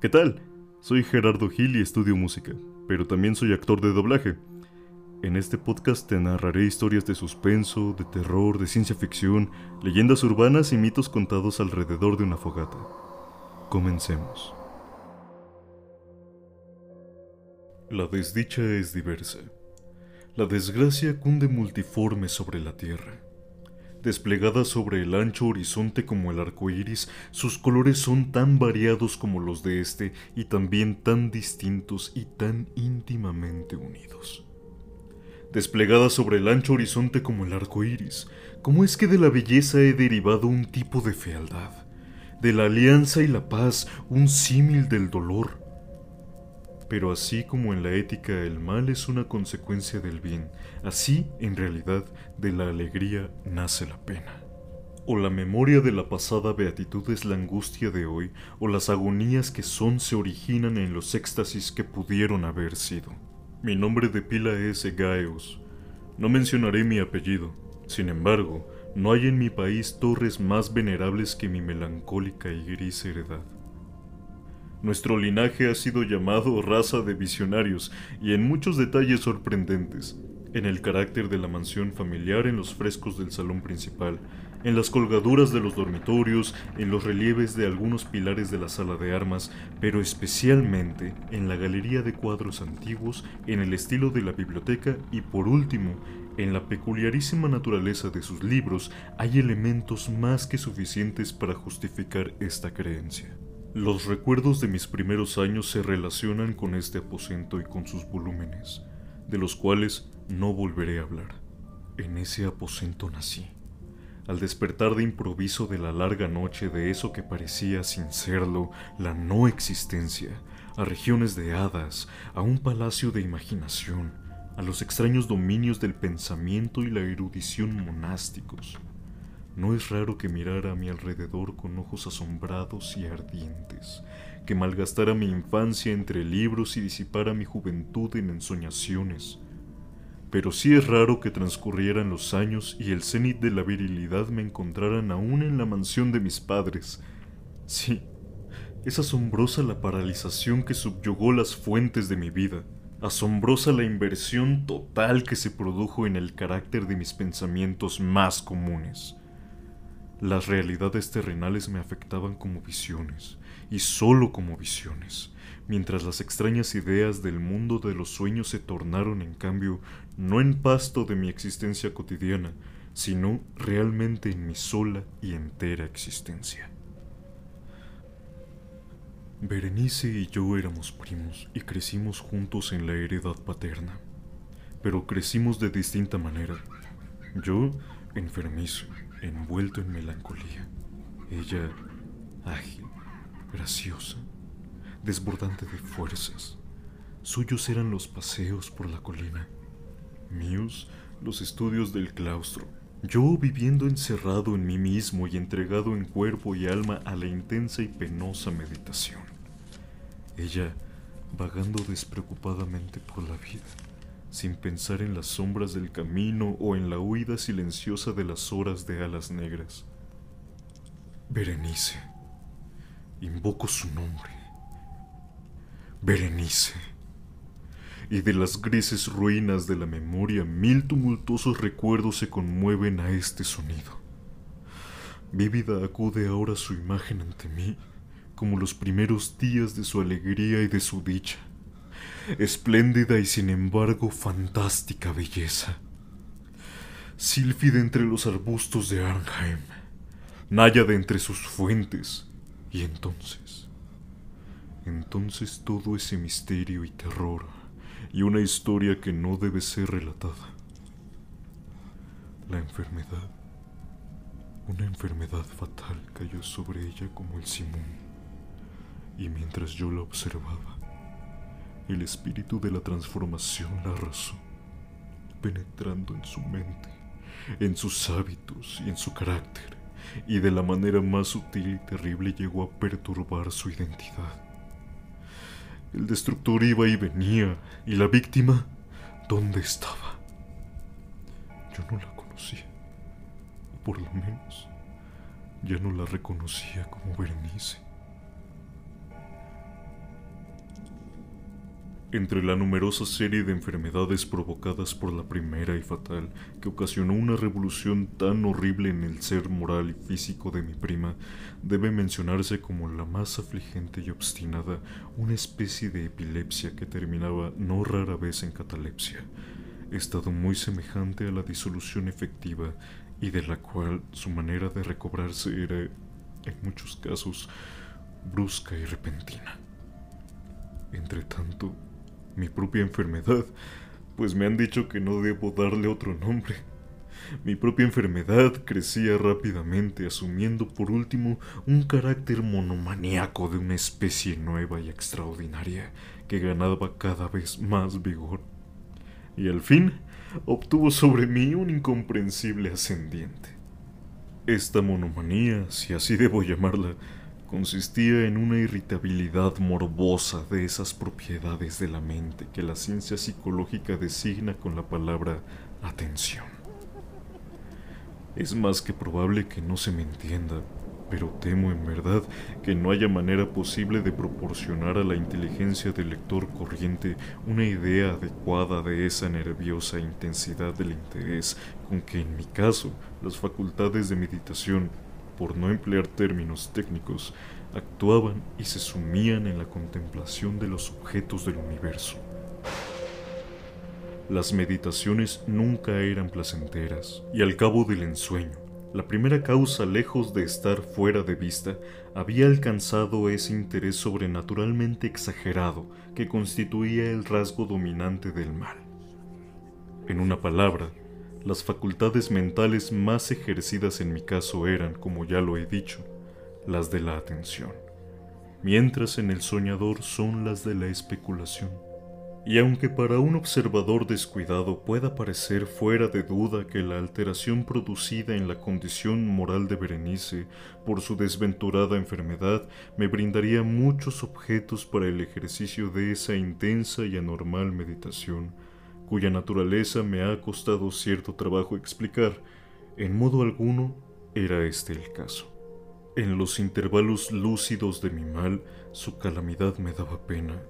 ¿Qué tal? Soy Gerardo Gil y estudio música, pero también soy actor de doblaje. En este podcast te narraré historias de suspenso, de terror, de ciencia ficción, leyendas urbanas y mitos contados alrededor de una fogata. Comencemos. La desdicha es diversa. La desgracia cunde multiforme sobre la tierra. Desplegada sobre el ancho horizonte como el arco iris, sus colores son tan variados como los de este y también tan distintos y tan íntimamente unidos. Desplegada sobre el ancho horizonte como el arco iris, ¿cómo es que de la belleza he derivado un tipo de fealdad? De la alianza y la paz, un símil del dolor, pero así como en la ética el mal es una consecuencia del bien, así en realidad de la alegría nace la pena. O la memoria de la pasada beatitud es la angustia de hoy, o las agonías que son se originan en los éxtasis que pudieron haber sido. Mi nombre de pila es Egaeus. No mencionaré mi apellido. Sin embargo, no hay en mi país torres más venerables que mi melancólica y gris heredad. Nuestro linaje ha sido llamado raza de visionarios y en muchos detalles sorprendentes, en el carácter de la mansión familiar en los frescos del salón principal, en las colgaduras de los dormitorios, en los relieves de algunos pilares de la sala de armas, pero especialmente en la galería de cuadros antiguos, en el estilo de la biblioteca y por último, en la peculiarísima naturaleza de sus libros, hay elementos más que suficientes para justificar esta creencia. Los recuerdos de mis primeros años se relacionan con este aposento y con sus volúmenes, de los cuales no volveré a hablar. En ese aposento nací. Al despertar de improviso de la larga noche de eso que parecía sin serlo, la no existencia, a regiones de hadas, a un palacio de imaginación, a los extraños dominios del pensamiento y la erudición monásticos, no es raro que mirara a mi alrededor con ojos asombrados y ardientes, que malgastara mi infancia entre libros y disipara mi juventud en ensoñaciones. Pero sí es raro que transcurrieran los años y el cenit de la virilidad me encontraran aún en la mansión de mis padres. Sí, es asombrosa la paralización que subyugó las fuentes de mi vida, asombrosa la inversión total que se produjo en el carácter de mis pensamientos más comunes. Las realidades terrenales me afectaban como visiones, y solo como visiones, mientras las extrañas ideas del mundo de los sueños se tornaron en cambio no en pasto de mi existencia cotidiana, sino realmente en mi sola y entera existencia. Berenice y yo éramos primos y crecimos juntos en la heredad paterna, pero crecimos de distinta manera. Yo, enfermizo, envuelto en melancolía. Ella, ágil, graciosa, desbordante de fuerzas. Suyos eran los paseos por la colina, míos los estudios del claustro. Yo viviendo encerrado en mí mismo y entregado en cuerpo y alma a la intensa y penosa meditación. Ella vagando despreocupadamente por la vida sin pensar en las sombras del camino o en la huida silenciosa de las horas de alas negras. Berenice. Invoco su nombre. Berenice. Y de las grises ruinas de la memoria mil tumultuosos recuerdos se conmueven a este sonido. Vívida acude ahora su imagen ante mí, como los primeros días de su alegría y de su dicha espléndida y sin embargo fantástica belleza. Sílfide entre los arbustos de Arnheim, náyade entre sus fuentes, y entonces, entonces todo ese misterio y terror, y una historia que no debe ser relatada. La enfermedad, una enfermedad fatal cayó sobre ella como el simón, y mientras yo la observaba, el espíritu de la transformación la arrasó, penetrando en su mente, en sus hábitos y en su carácter, y de la manera más sutil y terrible llegó a perturbar su identidad. El destructor iba y venía, y la víctima, ¿dónde estaba? Yo no la conocía, o por lo menos ya no la reconocía como Berenice. Entre la numerosa serie de enfermedades provocadas por la primera y fatal, que ocasionó una revolución tan horrible en el ser moral y físico de mi prima, debe mencionarse como la más afligente y obstinada una especie de epilepsia que terminaba no rara vez en catalepsia, estado muy semejante a la disolución efectiva y de la cual su manera de recobrarse era, en muchos casos, brusca y repentina. Entre tanto, mi propia enfermedad, pues me han dicho que no debo darle otro nombre. Mi propia enfermedad crecía rápidamente, asumiendo por último un carácter monomaniaco de una especie nueva y extraordinaria que ganaba cada vez más vigor. Y al fin obtuvo sobre mí un incomprensible ascendiente. Esta monomanía, si así debo llamarla, consistía en una irritabilidad morbosa de esas propiedades de la mente que la ciencia psicológica designa con la palabra atención. Es más que probable que no se me entienda, pero temo en verdad que no haya manera posible de proporcionar a la inteligencia del lector corriente una idea adecuada de esa nerviosa intensidad del interés con que en mi caso las facultades de meditación por no emplear términos técnicos, actuaban y se sumían en la contemplación de los objetos del universo. Las meditaciones nunca eran placenteras, y al cabo del ensueño, la primera causa, lejos de estar fuera de vista, había alcanzado ese interés sobrenaturalmente exagerado que constituía el rasgo dominante del mal. En una palabra, las facultades mentales más ejercidas en mi caso eran, como ya lo he dicho, las de la atención, mientras en el soñador son las de la especulación. Y aunque para un observador descuidado pueda parecer fuera de duda que la alteración producida en la condición moral de Berenice por su desventurada enfermedad me brindaría muchos objetos para el ejercicio de esa intensa y anormal meditación, cuya naturaleza me ha costado cierto trabajo explicar, en modo alguno era este el caso. En los intervalos lúcidos de mi mal, su calamidad me daba pena,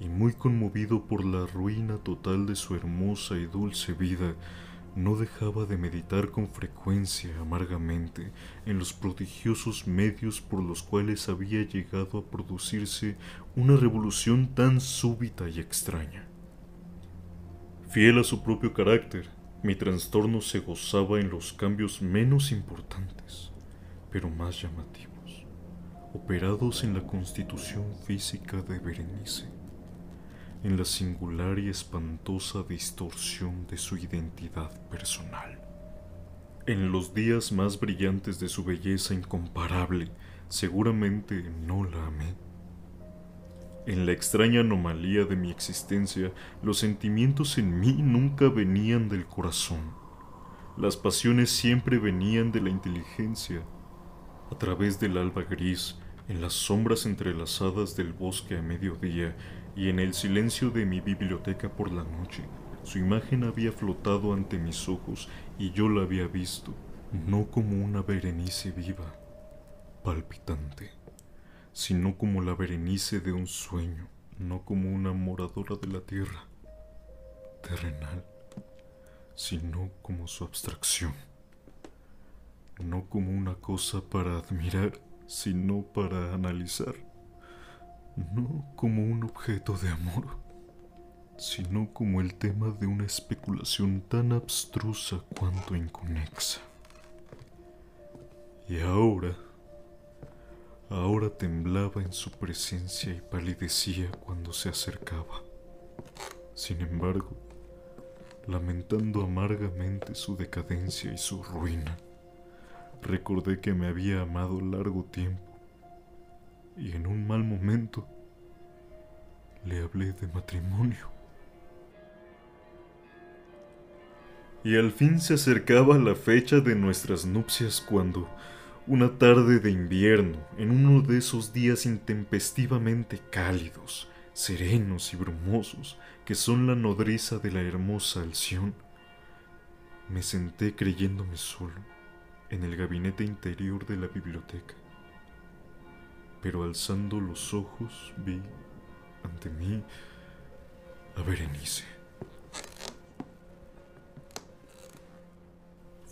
y muy conmovido por la ruina total de su hermosa y dulce vida, no dejaba de meditar con frecuencia amargamente en los prodigiosos medios por los cuales había llegado a producirse una revolución tan súbita y extraña. Fiel a su propio carácter, mi trastorno se gozaba en los cambios menos importantes, pero más llamativos, operados en la constitución física de Berenice, en la singular y espantosa distorsión de su identidad personal. En los días más brillantes de su belleza incomparable, seguramente no la amé en la extraña anomalía de mi existencia, los sentimientos en mí nunca venían del corazón. Las pasiones siempre venían de la inteligencia. A través del alba gris, en las sombras entrelazadas del bosque a mediodía y en el silencio de mi biblioteca por la noche, su imagen había flotado ante mis ojos y yo la había visto, no como una Berenice viva, palpitante sino como la berenice de un sueño, no como una moradora de la tierra terrenal, sino como su abstracción, no como una cosa para admirar, sino para analizar, no como un objeto de amor, sino como el tema de una especulación tan abstrusa cuanto inconexa. Y ahora, Ahora temblaba en su presencia y palidecía cuando se acercaba. Sin embargo, lamentando amargamente su decadencia y su ruina, recordé que me había amado largo tiempo y en un mal momento le hablé de matrimonio. Y al fin se acercaba la fecha de nuestras nupcias cuando, una tarde de invierno, en uno de esos días intempestivamente cálidos, serenos y brumosos, que son la nodriza de la hermosa Alción, me senté creyéndome solo en el gabinete interior de la biblioteca. Pero alzando los ojos vi ante mí a Berenice.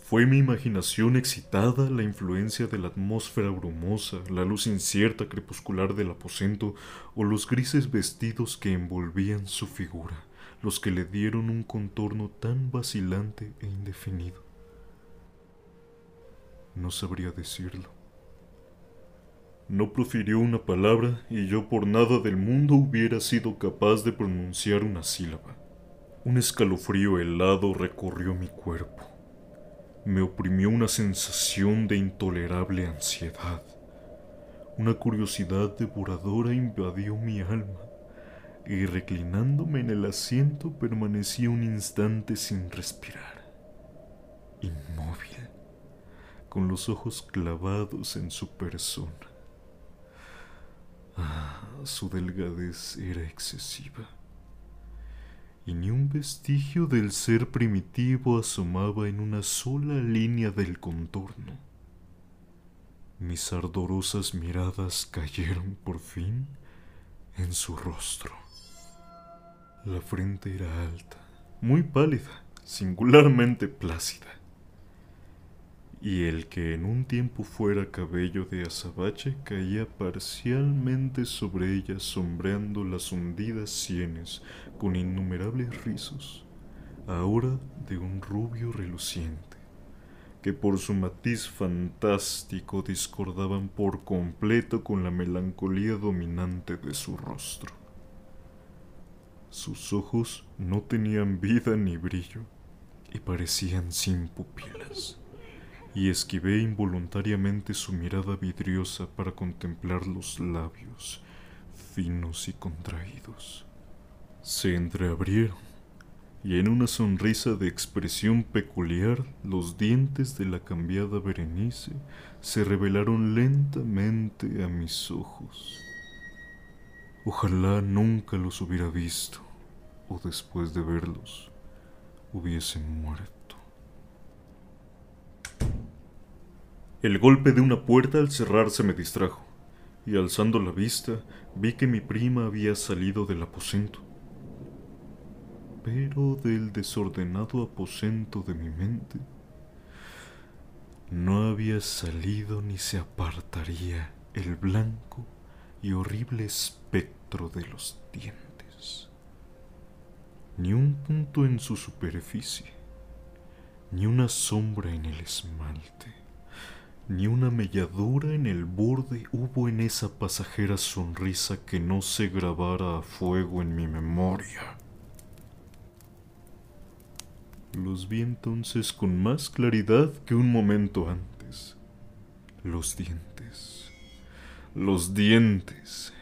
Fue mi imaginación excitada la influencia de la atmósfera brumosa, la luz incierta crepuscular del aposento o los grises vestidos que envolvían su figura, los que le dieron un contorno tan vacilante e indefinido. No sabría decirlo. No profirió una palabra y yo por nada del mundo hubiera sido capaz de pronunciar una sílaba. Un escalofrío helado recorrió mi cuerpo me oprimió una sensación de intolerable ansiedad. Una curiosidad devoradora invadió mi alma y reclinándome en el asiento permanecí un instante sin respirar, inmóvil, con los ojos clavados en su persona. Ah, su delgadez era excesiva y ni un vestigio del ser primitivo asomaba en una sola línea del contorno. Mis ardorosas miradas cayeron por fin en su rostro. La frente era alta, muy pálida, singularmente plácida y el que en un tiempo fuera cabello de azabache caía parcialmente sobre ella sombreando las hundidas sienes con innumerables rizos, ahora de un rubio reluciente, que por su matiz fantástico discordaban por completo con la melancolía dominante de su rostro. Sus ojos no tenían vida ni brillo y parecían sin pupilas y esquivé involuntariamente su mirada vidriosa para contemplar los labios finos y contraídos. Se entreabrieron y en una sonrisa de expresión peculiar los dientes de la cambiada Berenice se revelaron lentamente a mis ojos. Ojalá nunca los hubiera visto o después de verlos hubiese muerto. El golpe de una puerta al cerrarse me distrajo, y alzando la vista vi que mi prima había salido del aposento. Pero del desordenado aposento de mi mente no había salido ni se apartaría el blanco y horrible espectro de los dientes. Ni un punto en su superficie, ni una sombra en el esmalte ni una melladura en el borde hubo en esa pasajera sonrisa que no se grabara a fuego en mi memoria. Los vi entonces con más claridad que un momento antes. Los dientes. Los dientes.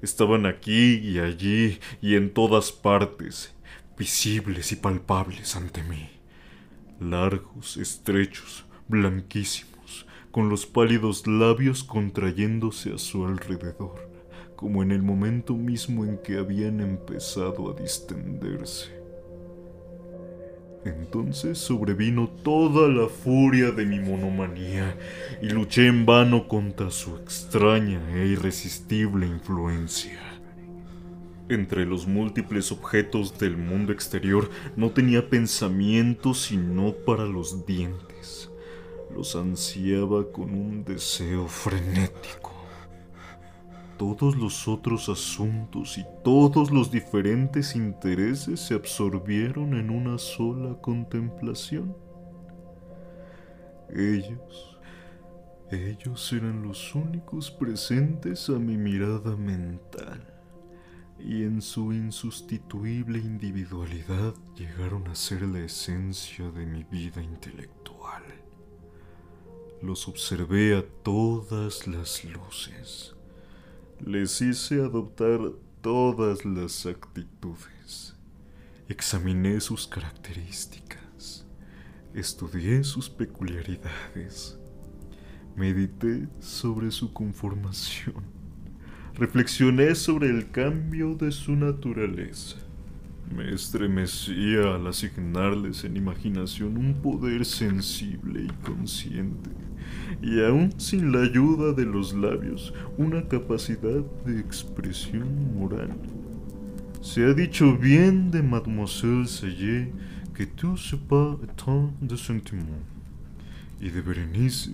Estaban aquí y allí y en todas partes, visibles y palpables ante mí. Largos, estrechos, blanquísimos con los pálidos labios contrayéndose a su alrededor, como en el momento mismo en que habían empezado a distenderse. Entonces sobrevino toda la furia de mi monomanía y luché en vano contra su extraña e irresistible influencia. Entre los múltiples objetos del mundo exterior no tenía pensamiento sino para los dientes los ansiaba con un deseo frenético. Todos los otros asuntos y todos los diferentes intereses se absorbieron en una sola contemplación. Ellos, ellos eran los únicos presentes a mi mirada mental su insustituible individualidad llegaron a ser la esencia de mi vida intelectual. Los observé a todas las luces. Les hice adoptar todas las actitudes. Examiné sus características. Estudié sus peculiaridades. Medité sobre su conformación. Reflexioné sobre el cambio de su naturaleza. Me estremecía al asignarles en imaginación un poder sensible y consciente y aún sin la ayuda de los labios, una capacidad de expresión moral. Se ha dicho bien de Mademoiselle Sayé que tout se pas tant de sentiment. Y de Berenice,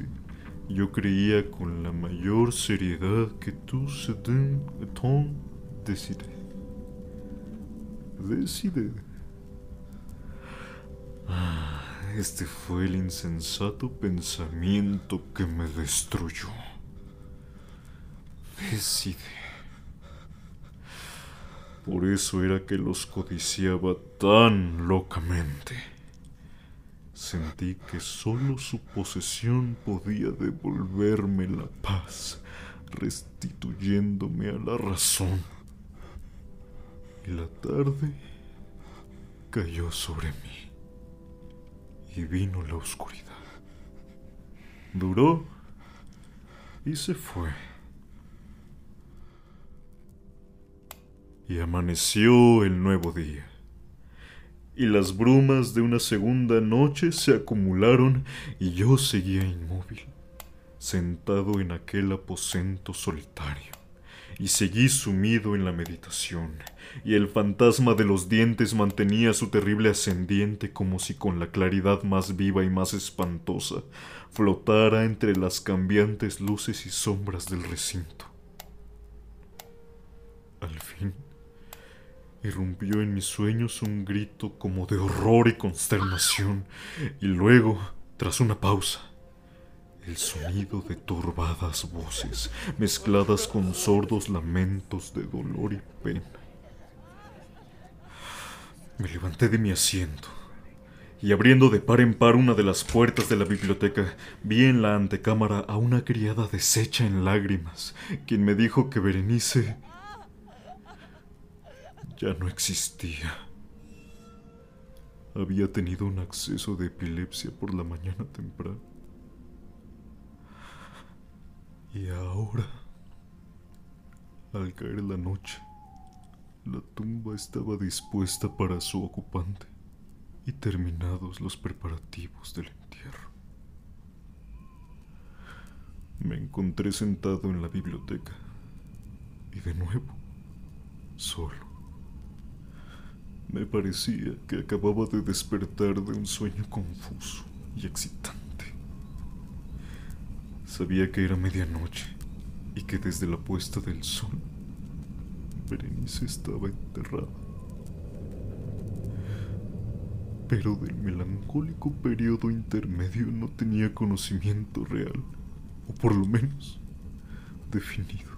yo creía con la mayor seriedad que tú se den tant decide. Decide. Ah, este fue el insensato pensamiento que me destruyó. Decide. Por eso era que los codiciaba tan locamente. Sentí que solo su posesión podía devolverme la paz, restituyéndome a la razón. Y la tarde cayó sobre mí y vino la oscuridad. Duró y se fue. Y amaneció el nuevo día. Y las brumas de una segunda noche se acumularon y yo seguía inmóvil, sentado en aquel aposento solitario. Y seguí sumido en la meditación, y el fantasma de los dientes mantenía su terrible ascendiente como si con la claridad más viva y más espantosa flotara entre las cambiantes luces y sombras del recinto. Al fin, irrumpió en mis sueños un grito como de horror y consternación, y luego, tras una pausa, el sonido de turbadas voces mezcladas con sordos lamentos de dolor y pena. Me levanté de mi asiento y abriendo de par en par una de las puertas de la biblioteca, vi en la antecámara a una criada deshecha en lágrimas, quien me dijo que Berenice ya no existía. Había tenido un acceso de epilepsia por la mañana temprano. Y ahora, al caer la noche, la tumba estaba dispuesta para su ocupante y terminados los preparativos del entierro. Me encontré sentado en la biblioteca y de nuevo, solo. Me parecía que acababa de despertar de un sueño confuso y excitante. Sabía que era medianoche y que desde la puesta del sol, Berenice estaba enterrada. Pero del melancólico periodo intermedio no tenía conocimiento real, o por lo menos definido.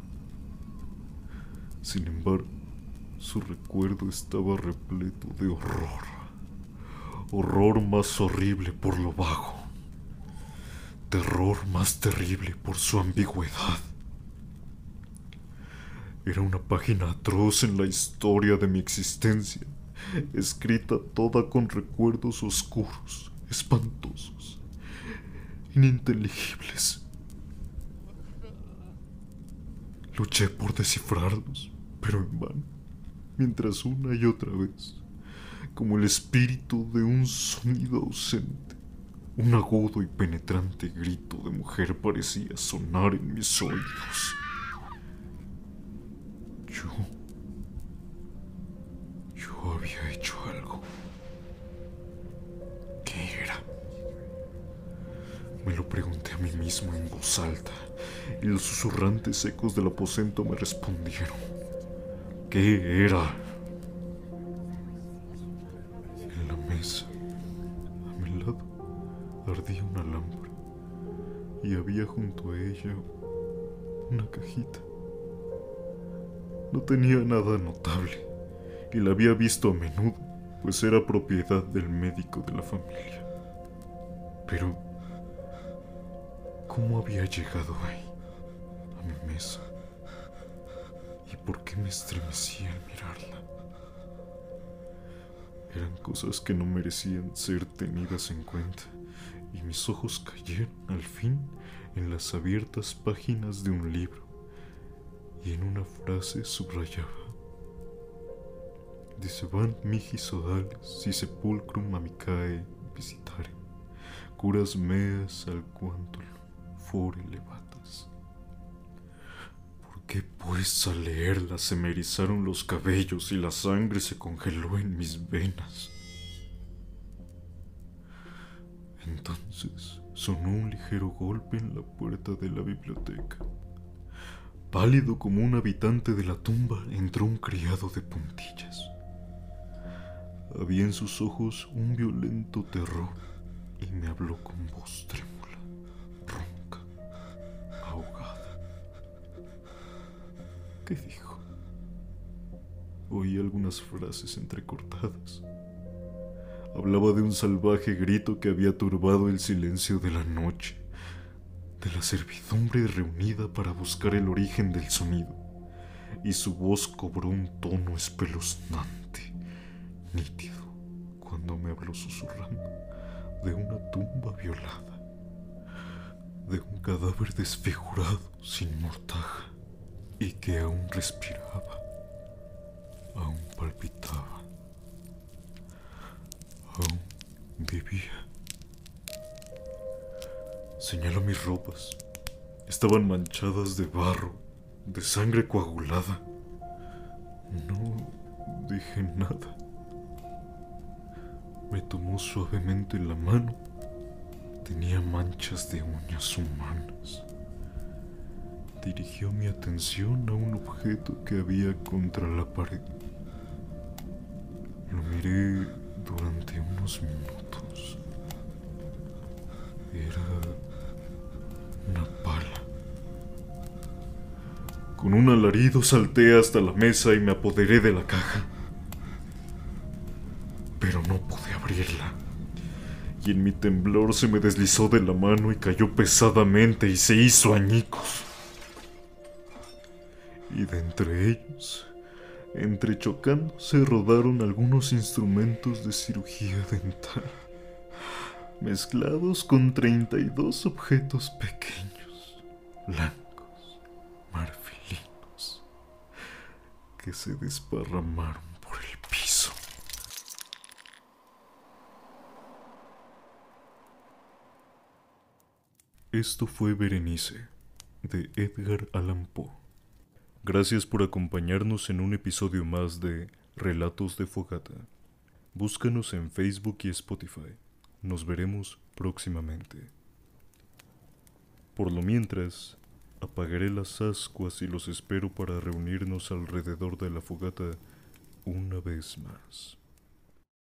Sin embargo, su recuerdo estaba repleto de horror. Horror más horrible por lo vago. Terror más terrible por su ambigüedad. Era una página atroz en la historia de mi existencia, escrita toda con recuerdos oscuros, espantosos, ininteligibles. Luché por descifrarlos, pero en vano mientras una y otra vez, como el espíritu de un sonido ausente, un agudo y penetrante grito de mujer parecía sonar en mis oídos. Yo... Yo había hecho algo. ¿Qué era? Me lo pregunté a mí mismo en voz alta y los susurrantes ecos del aposento me respondieron. ¿Qué era? En la mesa, a mi lado, ardía una lámpara y había junto a ella una cajita. No tenía nada notable y la había visto a menudo, pues era propiedad del médico de la familia. Pero, ¿cómo había llegado ahí, a mi mesa? Por qué me estremecía al mirarla. Eran cosas que no merecían ser tenidas en cuenta, y mis ojos cayeron al fin en las abiertas páginas de un libro, y en una frase subrayaba. van mihi sodales si sepulcrum amicae visitare, curas meas al quantum fore levatas. ¿Por que pues al leerla se me erizaron los cabellos y la sangre se congeló en mis venas. Entonces sonó un ligero golpe en la puerta de la biblioteca. Pálido como un habitante de la tumba, entró un criado de puntillas. Había en sus ojos un violento terror y me habló con voz trémula, ¿Qué dijo? Oí algunas frases entrecortadas. Hablaba de un salvaje grito que había turbado el silencio de la noche, de la servidumbre reunida para buscar el origen del sonido, y su voz cobró un tono espeluznante, nítido, cuando me habló susurrando de una tumba violada, de un cadáver desfigurado sin mortaja y que aún respiraba, aún palpitaba aún vivía. Señaló mis ropas. Estaban manchadas de barro, de sangre coagulada. No dije nada. Me tomó suavemente la mano. Tenía manchas de uñas humanas. Dirigió mi atención a un objeto que había contra la pared. Lo miré durante unos minutos. Era una pala. Con un alarido salté hasta la mesa y me apoderé de la caja. Pero no pude abrirla. Y en mi temblor se me deslizó de la mano y cayó pesadamente y se hizo añicos. Entre ellos Entrechocando se rodaron algunos instrumentos de cirugía dental, mezclados con 32 objetos pequeños, blancos, marfilinos, que se desparramaron por el piso. Esto fue Berenice, de Edgar Allan Poe. Gracias por acompañarnos en un episodio más de Relatos de Fogata. Búscanos en Facebook y Spotify. Nos veremos próximamente. Por lo mientras, apagaré las ascuas y los espero para reunirnos alrededor de la fogata una vez más.